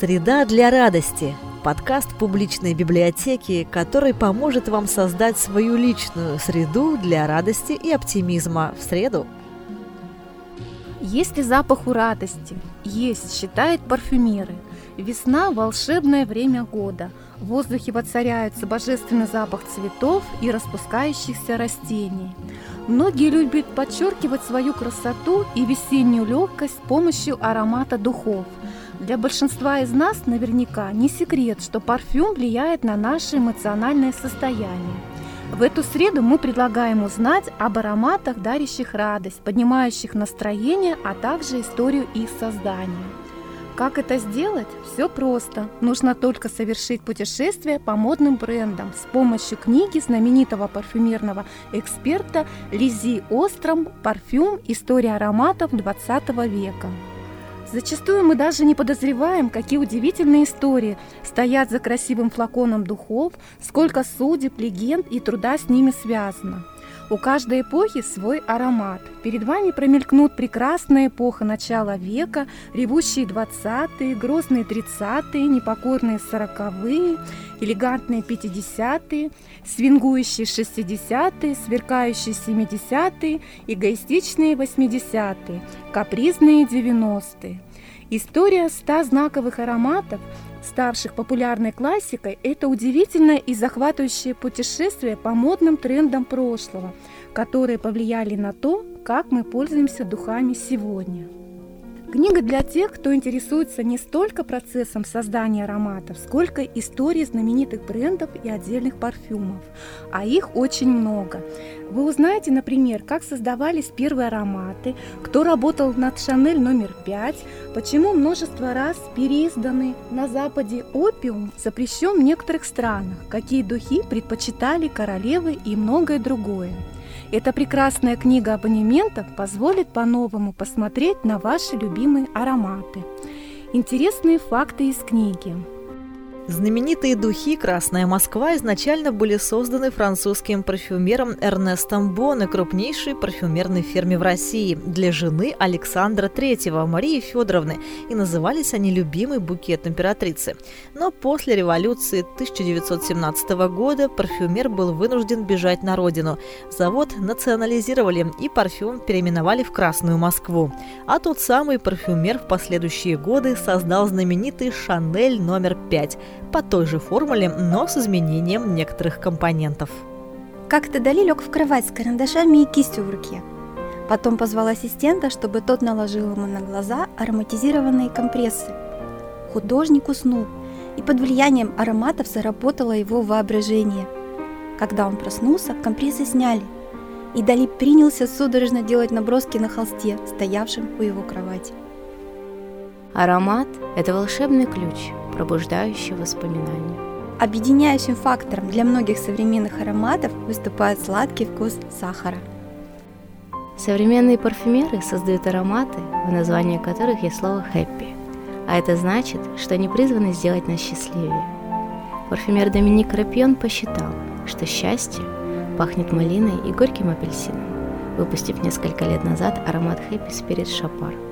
Среда для радости. Подкаст публичной библиотеки, который поможет вам создать свою личную среду для радости и оптимизма в среду. Есть ли запах у радости? Есть, считают парфюмеры. Весна – волшебное время года. В воздухе воцаряется божественный запах цветов и распускающихся растений. Многие любят подчеркивать свою красоту и весеннюю легкость с помощью аромата духов. Для большинства из нас наверняка не секрет, что парфюм влияет на наше эмоциональное состояние. В эту среду мы предлагаем узнать об ароматах, дарящих радость, поднимающих настроение, а также историю их создания. Как это сделать? Все просто. Нужно только совершить путешествие по модным брендам с помощью книги знаменитого парфюмерного эксперта Лизи Остром «Парфюм. История ароматов 20 века». Зачастую мы даже не подозреваем, какие удивительные истории стоят за красивым флаконом духов, сколько судеб, легенд и труда с ними связано. У каждой эпохи свой аромат. Перед вами промелькнут прекрасная эпоха начала века, ревущие 20-е, грозные 30-е, непокорные 40-е, элегантные 50-е, свингующие 60-е, сверкающие 70-е, эгоистичные 80-е, капризные 90-е. История ста знаковых ароматов – ставших популярной классикой, это удивительное и захватывающее путешествие по модным трендам прошлого, которые повлияли на то, как мы пользуемся духами сегодня. Книга для тех, кто интересуется не столько процессом создания ароматов, сколько историей знаменитых брендов и отдельных парфюмов. А их очень много. Вы узнаете, например, как создавались первые ароматы, кто работал над Шанель номер 5, почему множество раз переизданы на Западе опиум запрещен в некоторых странах, какие духи предпочитали королевы и многое другое. Эта прекрасная книга абонементов позволит по-новому посмотреть на ваши любимые ароматы. Интересные факты из книги. Знаменитые духи «Красная Москва» изначально были созданы французским парфюмером Эрнестом Боне, крупнейшей парфюмерной фирме в России, для жены Александра III, Марии Федоровны, и назывались они «Любимый букет императрицы». Но после революции 1917 года парфюмер был вынужден бежать на родину. Завод национализировали и парфюм переименовали в «Красную Москву». А тот самый парфюмер в последующие годы создал знаменитый «Шанель номер 5», по той же формуле, но с изменением некоторых компонентов. Как-то Дали лег в кровать с карандашами и кистью в руке. Потом позвал ассистента, чтобы тот наложил ему на глаза ароматизированные компрессы. Художник уснул, и под влиянием ароматов заработало его воображение. Когда он проснулся, компрессы сняли, и Дали принялся судорожно делать наброски на холсте, стоявшем у его кровати. Аромат – это волшебный ключ, пробуждающий воспоминания. Объединяющим фактором для многих современных ароматов выступает сладкий вкус сахара. Современные парфюмеры создают ароматы, в названии которых есть слово «happy», а это значит, что они призваны сделать нас счастливее. Парфюмер Доминик Рапьон посчитал, что счастье пахнет малиной и горьким апельсином, выпустив несколько лет назад аромат Happy Spirit Chopard –